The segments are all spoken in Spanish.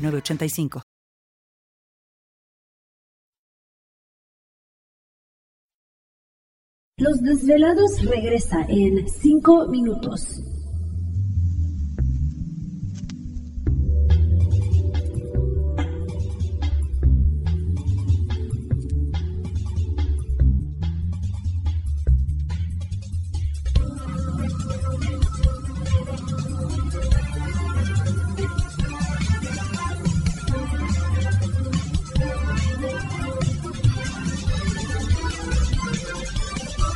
985. Los Desvelados regresa en 5 minutos.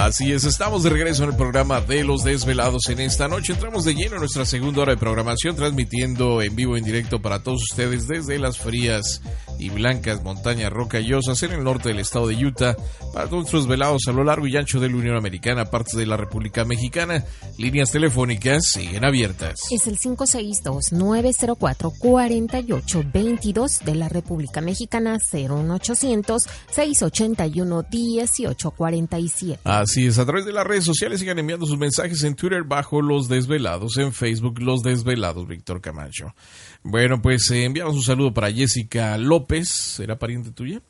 Así es, estamos de regreso en el programa de Los Desvelados en esta noche. Entramos de lleno en nuestra segunda hora de programación, transmitiendo en vivo, en directo para todos ustedes desde las frías y blancas montañas rocallosas en el norte del estado de Utah, para todos nuestros velados a lo largo y ancho de la Unión Americana, partes de la República Mexicana. Líneas telefónicas siguen abiertas. Es el 562-904-4822 de la República Mexicana, 01800-681-1847. Así es, a través de las redes sociales sigan enviando sus mensajes en Twitter bajo Los Desvelados, en Facebook Los Desvelados, Víctor Camacho. Bueno, pues eh, enviamos un saludo para Jessica López, ¿será pariente tuya?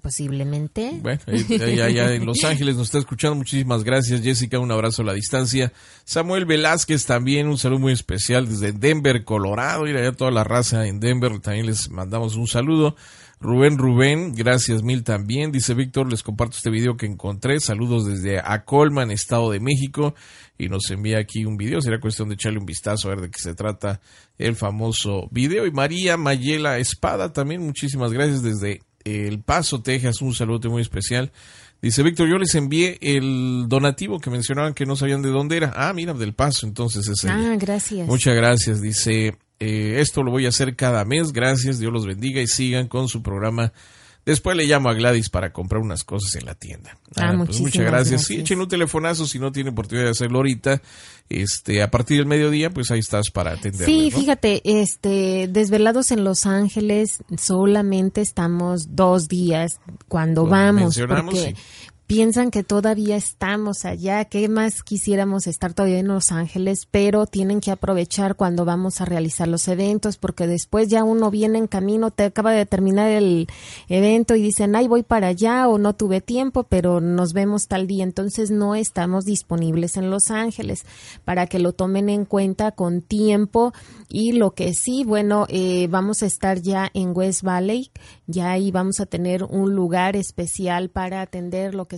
Posiblemente. Bueno, allá en Los Ángeles nos está escuchando. Muchísimas gracias, Jessica. Un abrazo a la distancia. Samuel Velázquez también, un saludo muy especial desde Denver, Colorado. Ir allá toda la raza en Denver. También les mandamos un saludo. Rubén Rubén, gracias mil también. Dice Víctor, les comparto este video que encontré. Saludos desde Acolman, Estado de México. Y nos envía aquí un video. Será cuestión de echarle un vistazo a ver de qué se trata el famoso video. Y María Mayela Espada también, muchísimas gracias desde El Paso, Texas. Un saludo muy especial. Dice Víctor, yo les envié el donativo que mencionaban que no sabían de dónde era. Ah, mira, del Paso, entonces es Ah, gracias. Muchas gracias. Dice, eh, esto lo voy a hacer cada mes. Gracias, Dios los bendiga y sigan con su programa. Después le llamo a Gladys para comprar unas cosas en la tienda. Ah, pues muchísimas muchas gracias. gracias. Sí, echen un telefonazo si no tiene oportunidad de hacerlo ahorita. Este, a partir del mediodía, pues ahí estás para atender. Sí, fíjate, este, desvelados en Los Ángeles, solamente estamos dos días cuando Lo vamos, porque sí. Piensan que todavía estamos allá, que más quisiéramos estar todavía en Los Ángeles, pero tienen que aprovechar cuando vamos a realizar los eventos, porque después ya uno viene en camino, te acaba de terminar el evento y dicen, ay, voy para allá o no tuve tiempo, pero nos vemos tal día, entonces no estamos disponibles en Los Ángeles para que lo tomen en cuenta con tiempo. Y lo que sí, bueno, eh, vamos a estar ya en West Valley, ya ahí vamos a tener un lugar especial para atender lo que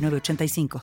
906985.